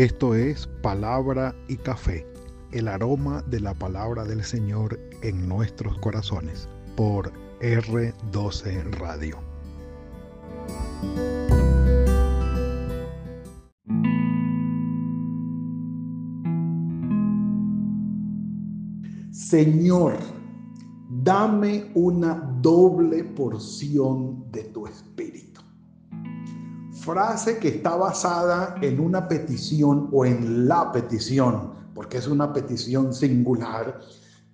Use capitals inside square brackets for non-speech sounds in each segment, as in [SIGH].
Esto es Palabra y Café, el aroma de la palabra del Señor en nuestros corazones, por R12 Radio. Señor, dame una doble porción de tu espíritu. Frase que está basada en una petición o en la petición, porque es una petición singular,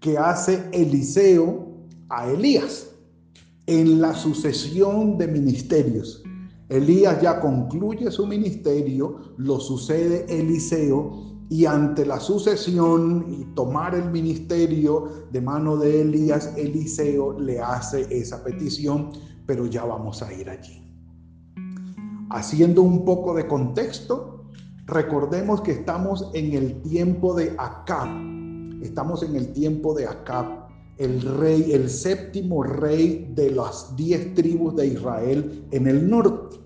que hace Eliseo a Elías en la sucesión de ministerios. Elías ya concluye su ministerio, lo sucede Eliseo y ante la sucesión y tomar el ministerio de mano de Elías, Eliseo le hace esa petición, pero ya vamos a ir allí. Haciendo un poco de contexto, recordemos que estamos en el tiempo de Acab. Estamos en el tiempo de Acab, el rey, el séptimo rey de las diez tribus de Israel en el norte.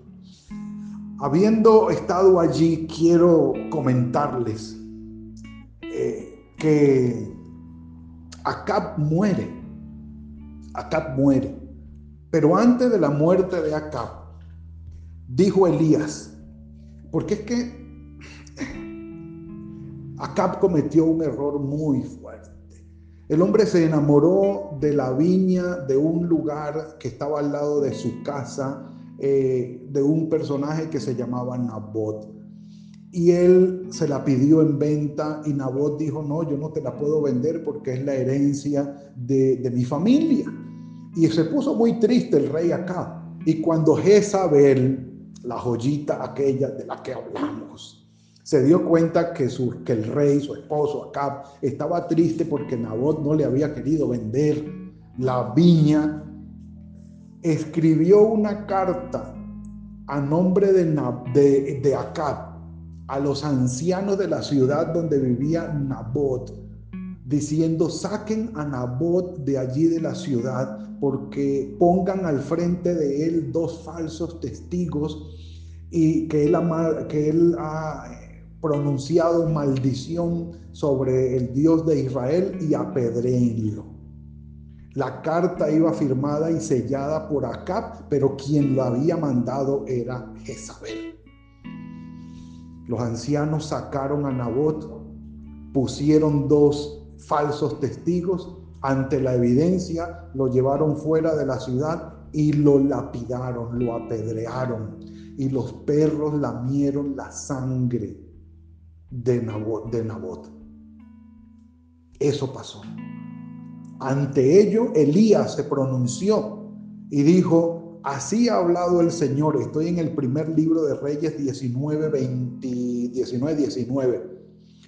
Habiendo estado allí, quiero comentarles eh, que Acab muere. Acab muere. Pero antes de la muerte de Acab, dijo Elías, porque es que Acab cometió un error muy fuerte. El hombre se enamoró de la viña de un lugar que estaba al lado de su casa eh, de un personaje que se llamaba Nabot. Y él se la pidió en venta y Nabot dijo, no, yo no te la puedo vender porque es la herencia de, de mi familia. Y se puso muy triste el rey acá. Y cuando Jezabel, la joyita aquella de la que hablamos, se dio cuenta que, su, que el rey, su esposo Acab, estaba triste porque Nabot no le había querido vender la viña. Escribió una carta a nombre de, de, de Acab a los ancianos de la ciudad donde vivía Nabot, diciendo, saquen a Nabot de allí de la ciudad, porque pongan al frente de él dos falsos testigos y que él, que él ha pronunciado maldición sobre el Dios de Israel y apedréenlo. La carta iba firmada y sellada por Acab, pero quien lo había mandado era Jezabel. Los ancianos sacaron a Nabot, pusieron dos falsos testigos ante la evidencia, lo llevaron fuera de la ciudad y lo lapidaron, lo apedrearon. Y los perros lamieron la sangre de Nabot. De Nabot. Eso pasó. Ante ello, Elías se pronunció y dijo, así ha hablado el Señor. Estoy en el primer libro de Reyes 19, 20, 19, 19.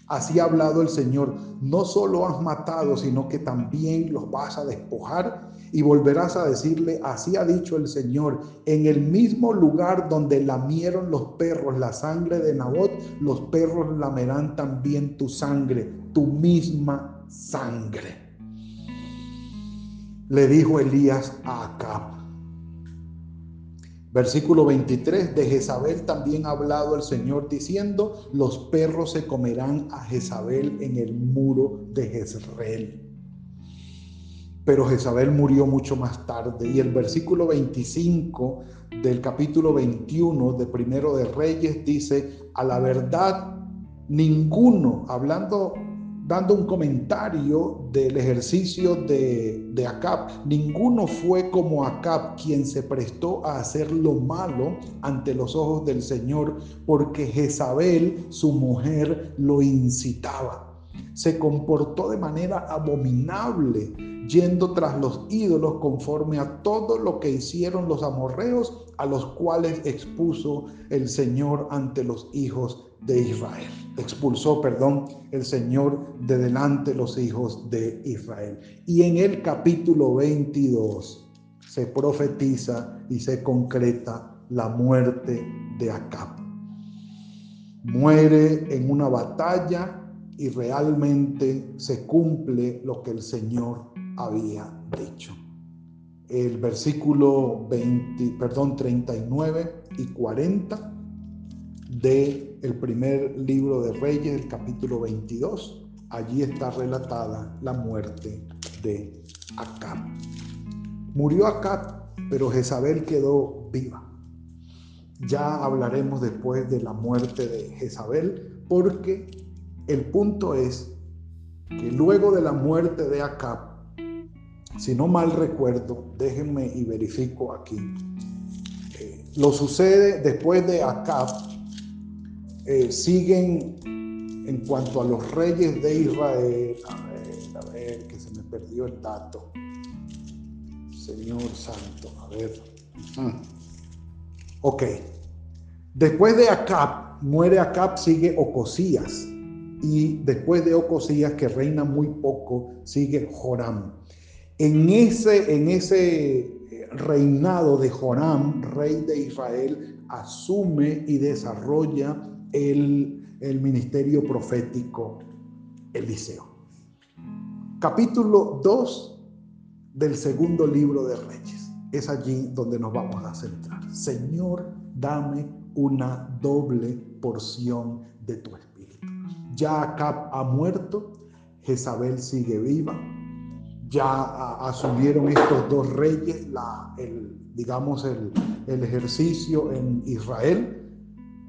Así ha hablado el Señor. No solo has matado, sino que también los vas a despojar y volverás a decirle, así ha dicho el Señor, en el mismo lugar donde lamieron los perros la sangre de Nabot, los perros lamerán también tu sangre, tu misma sangre le dijo Elías a Acab. Versículo 23, de Jezabel también ha hablado el Señor diciendo, los perros se comerán a Jezabel en el muro de Jezreel. Pero Jezabel murió mucho más tarde. Y el versículo 25 del capítulo 21 de Primero de Reyes dice, a la verdad, ninguno, hablando dando un comentario del ejercicio de, de, Acab. Ninguno fue como Acab quien se prestó a hacer lo malo ante los ojos del Señor, porque Jezabel, su mujer, lo incitaba. Se comportó de manera abominable, yendo tras los ídolos conforme a todo lo que hicieron los amorreos, a los cuales expuso el Señor ante los hijos de Israel. Expulsó, perdón, el Señor de delante los hijos de Israel. Y en el capítulo 22 se profetiza y se concreta la muerte de Acab. Muere en una batalla y realmente se cumple lo que el Señor había dicho. El versículo 20, perdón, 39 y 40 del el primer libro de Reyes, el capítulo 22. Allí está relatada la muerte de Acab. Murió Acab, pero Jezabel quedó viva. Ya hablaremos después de la muerte de Jezabel, porque el punto es que luego de la muerte de Acab, si no mal recuerdo, déjenme y verifico aquí, eh, lo sucede después de Acab, eh, siguen en cuanto a los reyes de Israel, a ver, a ver, que se me perdió el dato. Señor Santo, a ver. Ok. Después de Acab, muere Acab, sigue Ocosías. Y después de Ocosías, que reina muy poco, sigue Joram. En ese, en ese eh, reinado de Joram, rey de Israel, asume y desarrolla el, el ministerio profético Eliseo. Capítulo 2 del segundo libro de Reyes. Es allí donde nos vamos a centrar. Señor, dame una doble porción de tu espíritu. Ya Acab ha muerto, Jezabel sigue viva, ya asumieron estos dos reyes la, el, digamos, el, el ejercicio en Israel,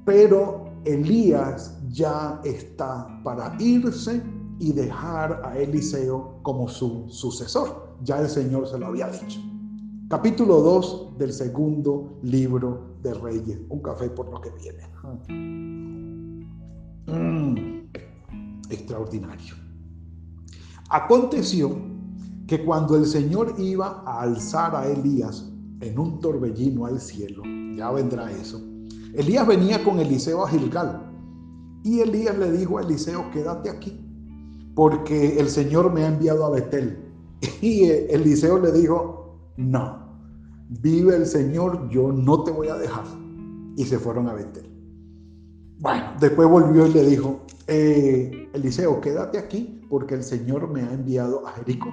pero Elías ya está para irse y dejar a Eliseo como su sucesor. Ya el Señor se lo había dicho. Capítulo 2 del segundo libro de Reyes. Un café por lo que viene. Mm, extraordinario. Aconteció que cuando el Señor iba a alzar a Elías en un torbellino al cielo, ya vendrá eso, Elías venía con Eliseo a Gilgal. Y Elías le dijo a Eliseo, quédate aquí, porque el Señor me ha enviado a Betel. [LAUGHS] Y Eliseo le dijo, no, vive el Señor, yo no te voy a dejar. Y se fueron a Betel. Bueno, después volvió y le dijo, eh, Eliseo, quédate aquí, porque el Señor me ha enviado a Jericó.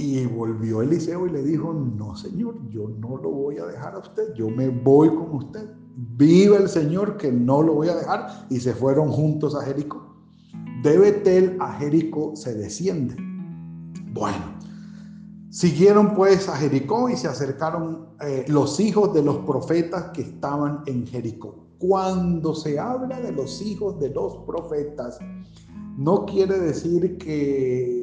Y volvió Eliseo y le dijo, no señor, yo no lo voy a dejar a usted, yo me voy con usted. Vive el Señor que no lo voy a dejar. Y se fueron juntos a Jericó. De Betel a Jericó se desciende. Bueno, siguieron pues a Jericó y se acercaron eh, los hijos de los profetas que estaban en Jericó. Cuando se habla de los hijos de los profetas, no quiere decir que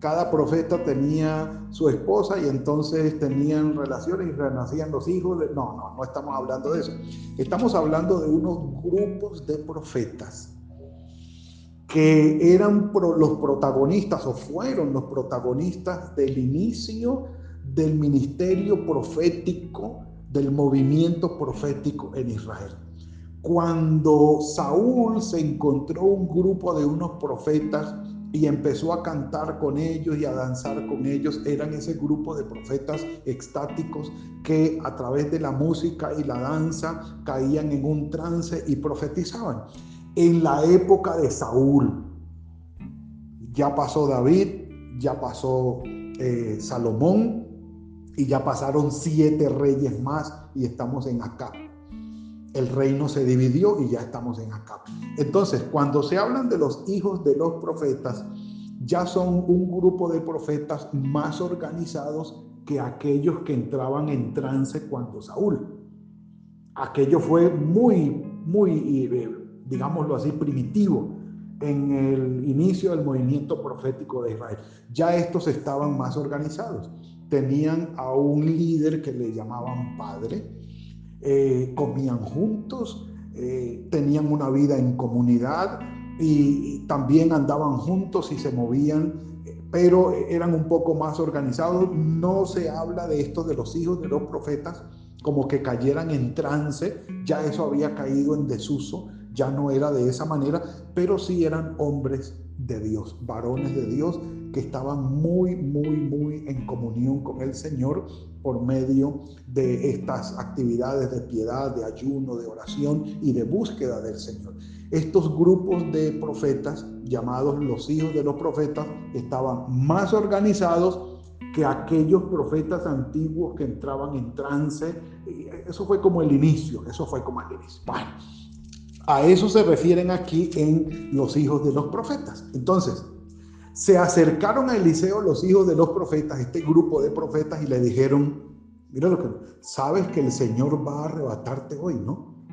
cada profeta tenía su esposa y entonces tenían relaciones y renacían los hijos. De... No, no, no estamos hablando de eso. Estamos hablando de unos grupos de profetas que eran los protagonistas o fueron los protagonistas del inicio del ministerio profético, del movimiento profético en Israel. Cuando Saúl se encontró un grupo de unos profetas y empezó a cantar con ellos y a danzar con ellos. Eran ese grupo de profetas extáticos que a través de la música y la danza caían en un trance y profetizaban. En la época de Saúl, ya pasó David, ya pasó eh, Salomón y ya pasaron siete reyes más y estamos en acá el reino se dividió y ya estamos en acá. Entonces, cuando se hablan de los hijos de los profetas, ya son un grupo de profetas más organizados que aquellos que entraban en trance cuando Saúl. Aquello fue muy, muy, eh, digámoslo así, primitivo en el inicio del movimiento profético de Israel. Ya estos estaban más organizados. Tenían a un líder que le llamaban padre, eh, comían juntos, eh, tenían una vida en comunidad y también andaban juntos y se movían, pero eran un poco más organizados. No se habla de esto de los hijos de los profetas como que cayeran en trance, ya eso había caído en desuso, ya no era de esa manera, pero sí eran hombres de Dios, varones de Dios que estaban muy, muy, muy en comunión con el Señor por medio de estas actividades de piedad, de ayuno, de oración y de búsqueda del Señor. Estos grupos de profetas, llamados los hijos de los profetas, estaban más organizados que aquellos profetas antiguos que entraban en trance. Eso fue como el inicio, eso fue como el inicio. A eso se refieren aquí en los hijos de los profetas. Entonces, se acercaron a Eliseo los hijos de los profetas, este grupo de profetas, y le dijeron, mira lo que, sabes que el Señor va a arrebatarte hoy, ¿no?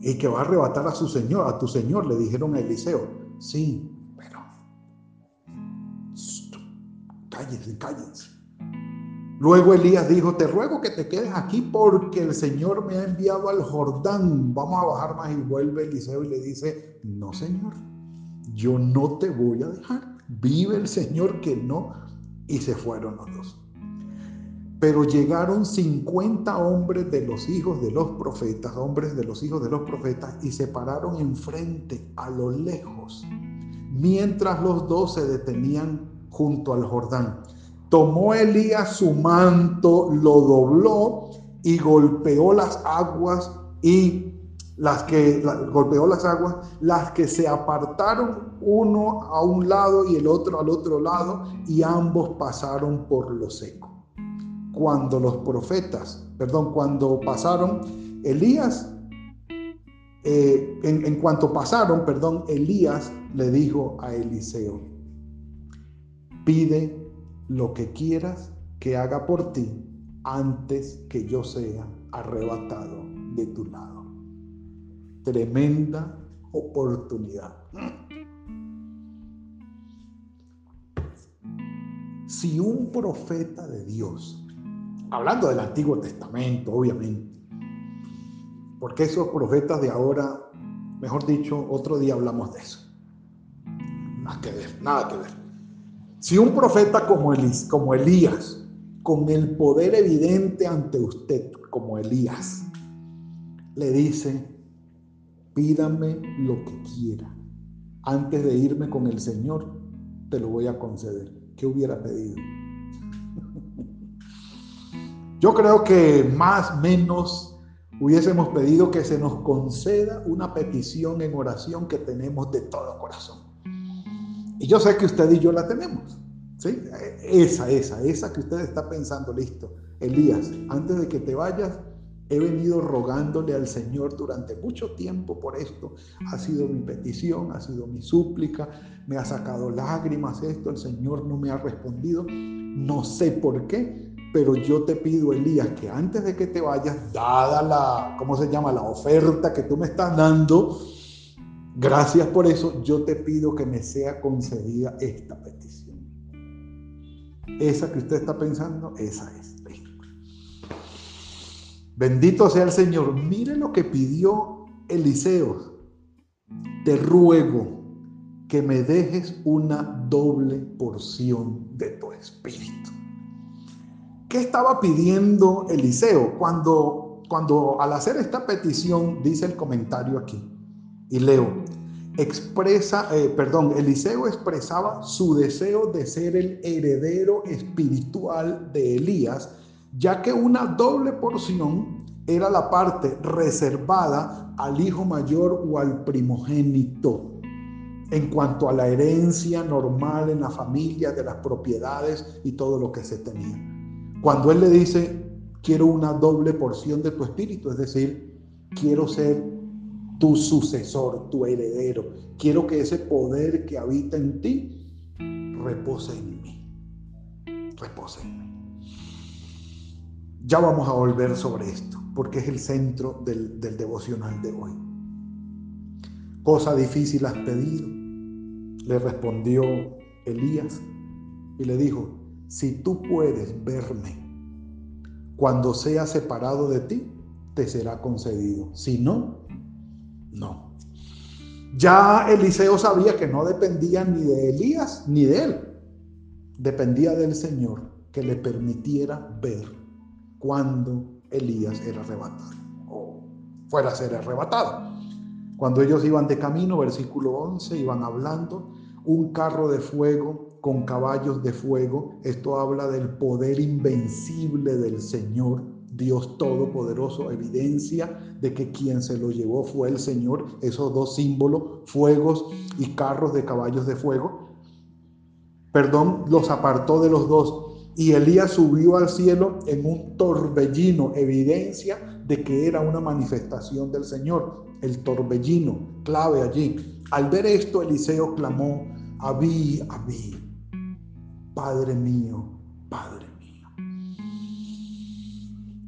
Y que va a arrebatar a su Señor, a tu Señor, le dijeron a Eliseo. Sí, pero cállense, cállense. Luego Elías dijo, te ruego que te quedes aquí porque el Señor me ha enviado al Jordán. Vamos a bajar más y vuelve Eliseo y le dice, no Señor, yo no te voy a dejar. Vive el Señor que no. Y se fueron los dos. Pero llegaron 50 hombres de los hijos de los profetas, hombres de los hijos de los profetas, y se pararon enfrente a lo lejos, mientras los dos se detenían junto al Jordán. Tomó Elías su manto, lo dobló y golpeó las aguas y las que golpeó las aguas, las que se apartaron uno a un lado y el otro al otro lado y ambos pasaron por lo seco. Cuando los profetas, perdón, cuando pasaron, Elías, eh, en, en cuanto pasaron, perdón, Elías le dijo a Eliseo, pide lo que quieras que haga por ti antes que yo sea arrebatado de tu lado tremenda oportunidad. Si un profeta de Dios, hablando del Antiguo Testamento, obviamente, porque esos profetas de ahora, mejor dicho, otro día hablamos de eso. Nada que ver, nada que ver. Si un profeta como, como Elías, con el poder evidente ante usted, como Elías, le dice, pídame lo que quiera. Antes de irme con el Señor, te lo voy a conceder. ¿Qué hubiera pedido? [LAUGHS] Yo creo que más menos hubiésemos pedido que se nos conceda una petición en oración que tenemos de todo corazón. Y yo sé que usted y yo la tenemos. ¿sí? Esa, esa, esa que usted está pensando, listo. Elías, antes de que te vayas, He venido rogándole al Señor durante mucho tiempo por esto. Ha sido mi petición, ha sido mi súplica, me ha sacado lágrimas esto, el Señor no me ha respondido. No sé por qué, pero yo te pido, Elías, que antes de que te vayas, dada la, ¿cómo se llama? La oferta que tú me estás dando, gracias por eso, yo te pido que me sea concedida esta petición. Esa que usted está pensando, esa es. Bendito sea el Señor. Mire lo que pidió Eliseo. Te ruego que me dejes una doble porción de tu espíritu. ¿Qué estaba pidiendo Eliseo? Cuando, cuando al hacer esta petición, dice el comentario aquí, y leo, expresa, eh, perdón, Eliseo expresaba su deseo de ser el heredero espiritual de Elías ya que una doble porción era la parte reservada al hijo mayor o al primogénito en cuanto a la herencia normal en la familia, de las propiedades y todo lo que se tenía. Cuando él le dice, quiero una doble porción de tu espíritu, es decir, quiero ser tu sucesor, tu heredero, quiero que ese poder que habita en ti repose en mí, repose en mí. Ya vamos a volver sobre esto, porque es el centro del, devocional de hoy. Cosa difícil has pedido, le respondió Elías y le dijo, si tú puedes verme cuando sea separado de ti, te será concedido. Si no, no. Ya Eliseo sabía que no dependía ni de Elías ni de él. Dependía del Señor que le permitiera ver cuando Elías era arrebatado o fuera a ser arrebatado. Cuando ellos iban de camino, versículo 11, iban hablando, un carro de fuego con caballos de fuego, esto habla del poder invencible del Señor, Dios Todopoderoso, evidencia de que quien se lo llevó fue el Señor, esos dos símbolos, fuegos y carros de caballos de fuego. Perdón, los apartó de los dos y Elías subió al cielo en un torbellino, evidencia de que era una manifestación del Señor. El torbellino, clave allí. Al ver esto, Eliseo clamó, Abí, Abí, Padre mío, Padre mío.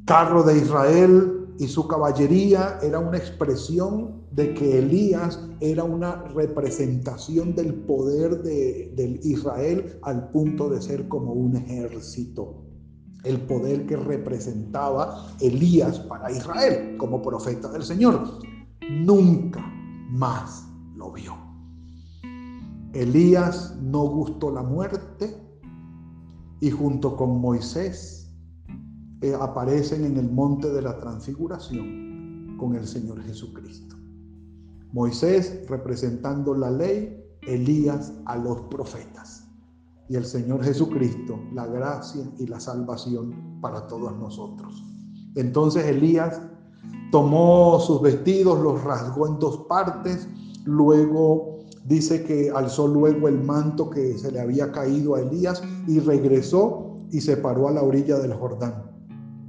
Carro de Israel y su caballería era una expresión de que Elías era una representación del poder de, Israel al punto de ser como un ejército. El poder que representaba Elías para Israel como profeta del Señor. Nunca más lo vio. Elías no gustó la muerte y junto con Moisés eh, aparecen en el monte de la transfiguración con el Señor Jesucristo. Moisés representando la ley, Elías a los profetas y el Señor Jesucristo la gracia y la salvación para todos nosotros. Entonces Elías tomó sus vestidos, los rasgó en dos partes, luego dice que alzó luego el manto que se le había caído a Elías y regresó y se paró a la orilla del Jordán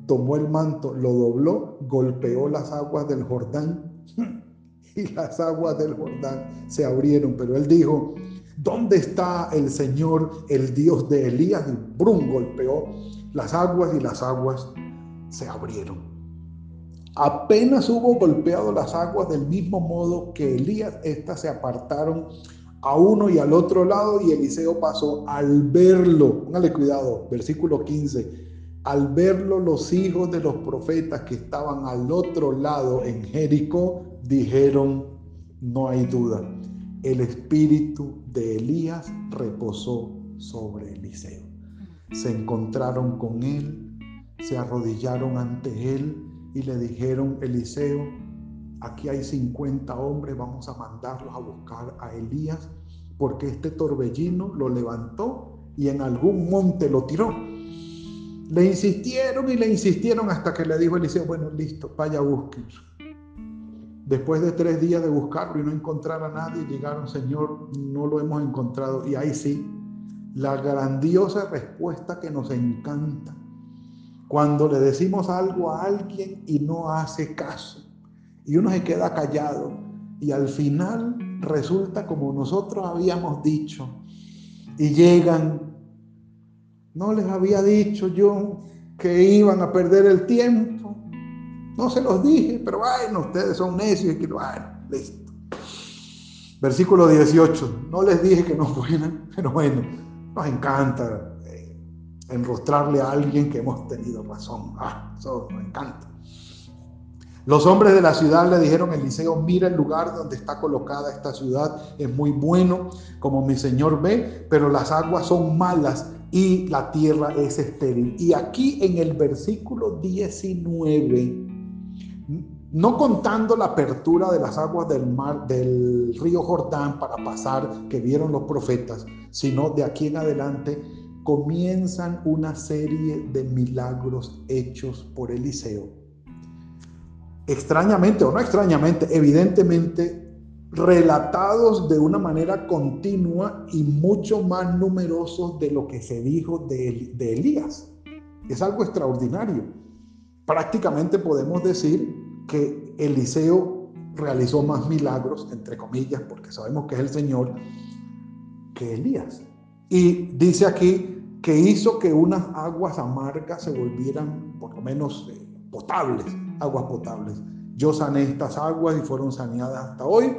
tomó el manto, lo dobló, golpeó las aguas del Jordán [LAUGHS] y las aguas del Jordán se abrieron. Pero él dijo, ¿dónde está el Señor, el Dios de Elías? Y brum, golpeó las aguas y las aguas se abrieron. Apenas hubo golpeado las aguas del mismo modo que Elías, estas se apartaron a uno y al otro lado y Eliseo pasó al verlo. Póngale cuidado, versículo 15 al verlo los hijos de los profetas que estaban al otro lado en Jericó, dijeron, no hay duda, el espíritu de Elías reposó sobre Eliseo. Se encontraron con él, se arrodillaron ante él y le dijeron, Eliseo, aquí hay 50 hombres, vamos a mandarlos a buscar a Elías, porque este torbellino lo levantó y en algún monte lo tiró le insistieron y le insistieron hasta que le dijo Eliseo, bueno, listo, vaya buscarlo. Después de tres días de buscarlo y no encontrar a nadie, llegaron, Señor, no lo hemos encontrado. Y ahí sí, la grandiosa respuesta que nos encanta. Cuando le decimos algo a alguien y no hace caso, y uno se queda callado, y al final resulta como nosotros habíamos dicho, y llegan no les había dicho yo que iban a perder el tiempo. No se los dije, pero bueno, ustedes son necios y que bueno, listo. Versículo 18. No les dije que no fueran, [LAUGHS] pero bueno, nos encanta eh, enrostrarle a alguien que hemos tenido razón. Ah, eso nos encanta. Los hombres de la ciudad le dijeron a Eliseo, mira el lugar donde está colocada esta ciudad, es muy bueno, como mi señor ve, pero las aguas son malas y la tierra es estéril. Y aquí en el versículo 19, no contando la apertura de las aguas del mar, del río Jordán para pasar, que vieron los profetas, sino de aquí en adelante comienzan una serie de milagros hechos por Eliseo. Extrañamente o no extrañamente, evidentemente relatados de una manera continua y mucho más numerosos de lo que se dijo de, Elías. Es algo extraordinario. Prácticamente podemos decir que Eliseo realizó más milagros, entre comillas, porque sabemos que es el Señor, que Elías. Y dice aquí que hizo que unas aguas amargas se volvieran por lo menos eh, potables, aguas potables yo sané estas aguas y fueron saneadas hasta hoy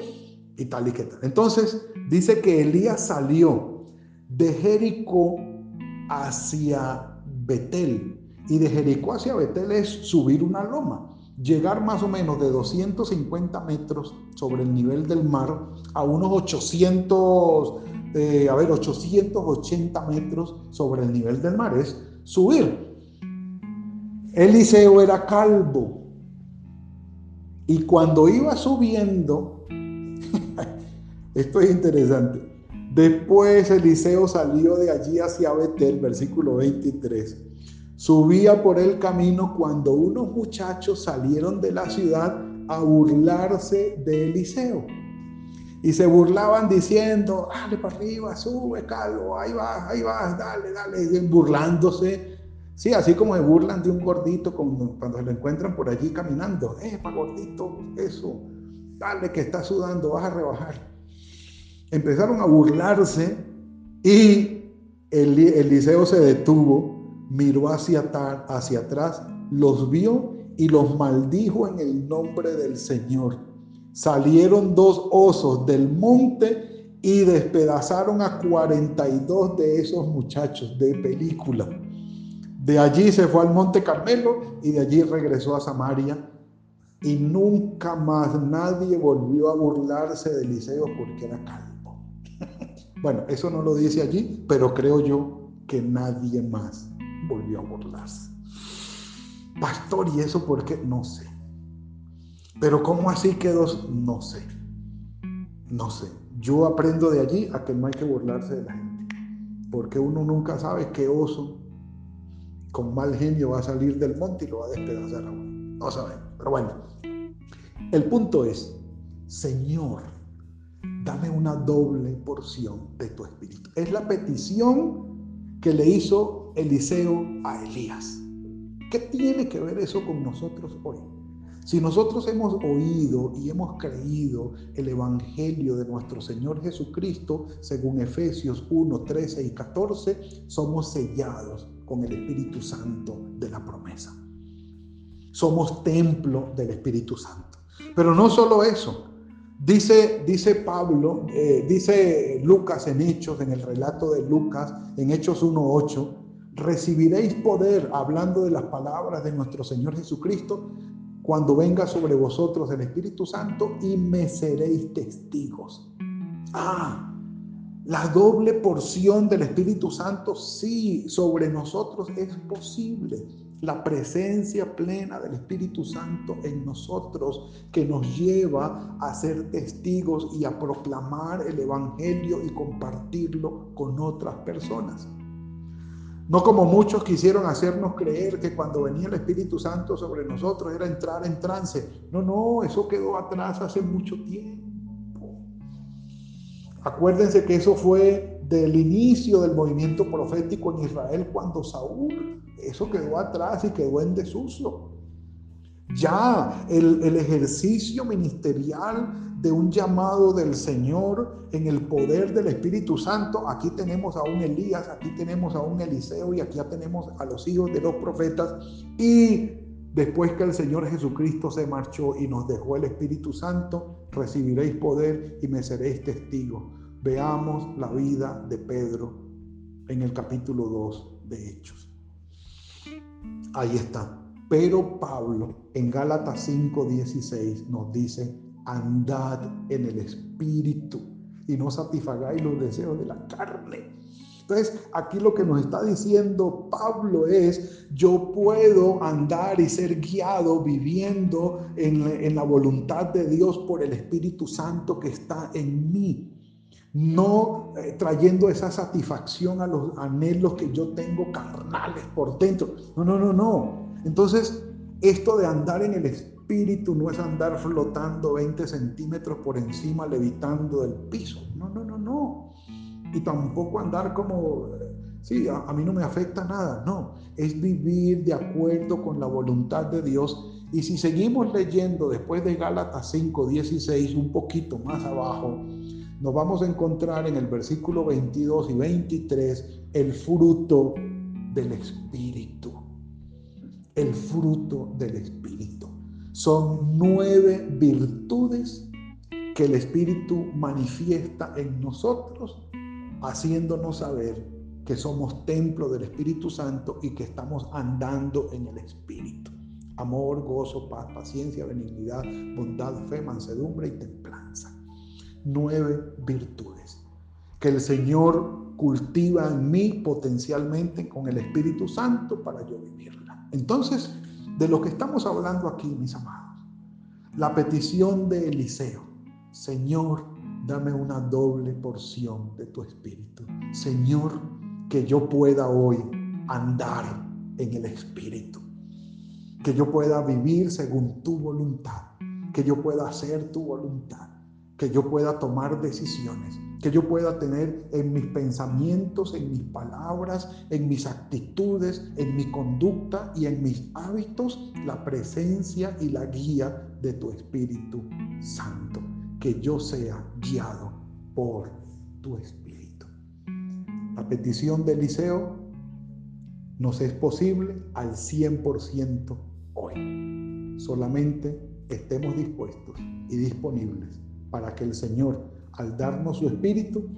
y tal y que tal. Entonces dice que Elías salió de Jericó hacia Betel y de Jericó hacia Betel es subir una loma, llegar más o menos de 250 metros sobre el nivel del mar a unos 800, eh, a ver, 880 metros sobre el nivel del mar, es subir. Eliseo era calvo, y cuando iba subiendo, [LAUGHS] esto es interesante, después Eliseo salió de allí hacia Betel, versículo 23. Subía por el camino cuando unos muchachos salieron de la ciudad a burlarse de Eliseo. Y se burlaban diciendo, dale para arriba, sube, calvo, ahí vas, ahí vas, dale, dale, burlándose. Sí, así como se burlan de un gordito cuando, cuando se lo encuentran por allí caminando. Eh, para gordito, eso, dale que está sudando, vas a rebajar. Empezaron a burlarse y el, Eliseo se detuvo, miró hacia, hacia atrás, los vio y los maldijo en el nombre del Señor salieron dos osos del monte y despedazaron a 42 de esos muchachos de película. De allí se fue al monte Carmelo y de allí regresó a Samaria y nunca más nadie volvió a burlarse de Eliseo porque era calvo. [LAUGHS] bueno, eso no lo dice allí, pero creo yo que nadie más volvió a burlarse. Pastor, ¿y eso por qué? No sé. Pero ¿cómo así quedó? No sé. No sé. Yo aprendo de allí a que no hay que burlarse de la gente. Porque uno nunca sabe qué oso con mal genio va a salir del monte y lo va a despedazar a uno. No sabemos. Pero bueno, el punto es, Señor, dame una doble porción de tu espíritu. Es la petición que le hizo Eliseo a Elías. ¿Qué tiene que ver eso con nosotros hoy? Si nosotros hemos oído y hemos creído el Evangelio de nuestro Señor Jesucristo, según Efesios 1, 13 y 14, somos sellados con el Espíritu Santo de la promesa. Somos templo del Espíritu Santo. Pero no solo eso. Dice, dice Pablo, eh, dice Lucas en Hechos, en el relato de Lucas, en Hechos 1.8, recibiréis poder, hablando de las palabras de nuestro Señor Jesucristo, cuando venga sobre vosotros el Espíritu Santo y me seréis testigos. Ah, la doble porción del Espíritu Santo, sí, sobre nosotros es posible. La presencia plena del Espíritu Santo en nosotros que nos lleva a ser testigos y a proclamar el Evangelio y compartirlo con otras personas. No como muchos quisieron hacernos creer que cuando venía el Espíritu Santo sobre nosotros era entrar en trance. No, no, eso quedó atrás hace mucho tiempo. Acuérdense que eso fue del inicio del movimiento profético en Israel cuando Saúl, eso quedó atrás y quedó en desuso. Ya el, el ejercicio ministerial de un llamado del Señor en el poder del Espíritu Santo. Aquí tenemos a un Elías, aquí tenemos a un Eliseo y aquí ya tenemos a los hijos de los profetas. Y después que el Señor Jesucristo se marchó y nos dejó el Espíritu Santo, recibiréis poder y me seréis testigos. Veamos la vida de Pedro en el capítulo 2 de Hechos. Ahí está. Pero Pablo en Gálatas 5:16 nos dice, andad en el Espíritu y no satisfagáis los deseos de la carne. Entonces, aquí lo que nos está diciendo Pablo es, yo puedo andar y ser guiado viviendo en, la voluntad de Dios por el Espíritu Santo que está en mí. No eh, trayendo esa satisfacción a los anhelos que yo tengo carnales por dentro. No, no, no, no. Entonces, esto de andar en el Espíritu no es andar flotando 20 centímetros por encima, levitando del piso. No, no, no, no. Y tampoco andar como, sí, a, mí no me afecta nada. No, es vivir de acuerdo con la voluntad de Dios. Y si seguimos leyendo después de Gálatas 5, 16, un poquito más abajo, nos vamos a encontrar en el versículo 22 y 23 el fruto del Espíritu. El fruto del Espíritu. Son nueve virtudes que el Espíritu manifiesta en nosotros, haciéndonos saber que somos templo del Espíritu Santo y que estamos andando en el Espíritu. Amor, gozo, paz, paciencia, benignidad, bondad, fe, mansedumbre y templanza. Nueve virtudes que el Señor cultiva en mí potencialmente con el Espíritu Santo para yo vivirla. Entonces, de lo que estamos hablando aquí, mis amados. La petición de Eliseo. Señor, dame una doble porción de tu espíritu. Señor, que yo pueda hoy andar en el espíritu. Que yo pueda vivir según tu voluntad. Que yo pueda hacer tu voluntad. que yo pueda tomar decisiones, que yo pueda tener en mis pensamientos, en mis palabras, en mis actitudes, en mi conducta y en mis hábitos la presencia y la guía de tu Espíritu Santo. Que yo sea guiado por tu Espíritu. La petición de Eliseo nos es posible al 100% hoy. Solamente estemos dispuestos y disponibles para que el Señor, al darnos su Espíritu,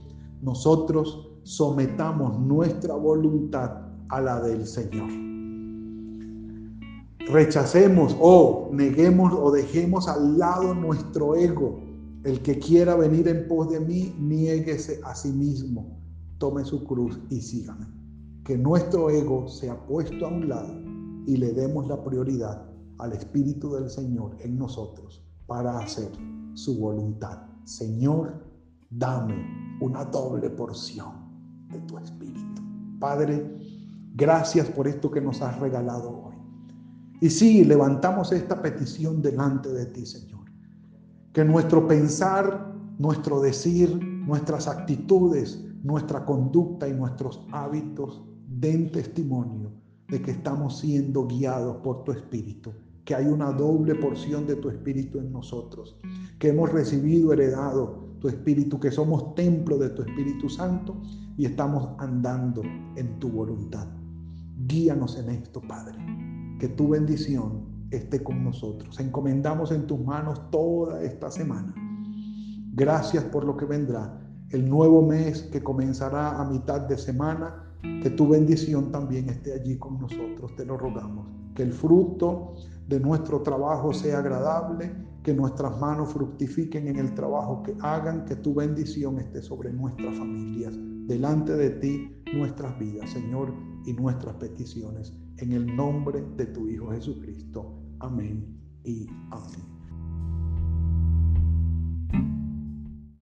nosotros sometamos nuestra voluntad a la del Señor. Rechacemos o neguemos o dejemos al lado nuestro ego. El que quiera venir en pos de mí, niéguese a sí mismo, tome su cruz y sígame. Que nuestro ego sea puesto a un lado y le demos la prioridad al Espíritu del Señor en nosotros para hacer su voluntad. Señor, dame una doble porción de tu Espíritu. Padre, gracias por esto que nos has regalado hoy. Y sí, levantamos esta petición delante de ti, Señor. Que nuestro pensar, nuestro decir, nuestras actitudes, nuestra conducta y nuestros hábitos den testimonio de que estamos siendo guiados por tu Espíritu que hay una doble porción de tu Espíritu en nosotros, que hemos recibido, heredado tu Espíritu, que somos templo de tu Espíritu Santo y estamos andando en tu voluntad. Guíanos en esto, Padre, que tu bendición esté con nosotros. Encomendamos en tus manos toda esta semana. Gracias por lo que vendrá, el nuevo mes que comenzará a mitad de semana, que tu bendición también esté allí con nosotros, te lo rogamos. Que el fruto de nuestro trabajo sea agradable, que nuestras manos fructifiquen en el trabajo que hagan, que tu bendición esté sobre nuestras familias, delante de ti nuestras vidas, Señor, y nuestras peticiones, en el nombre de tu Hijo Jesucristo. Amém e Amém.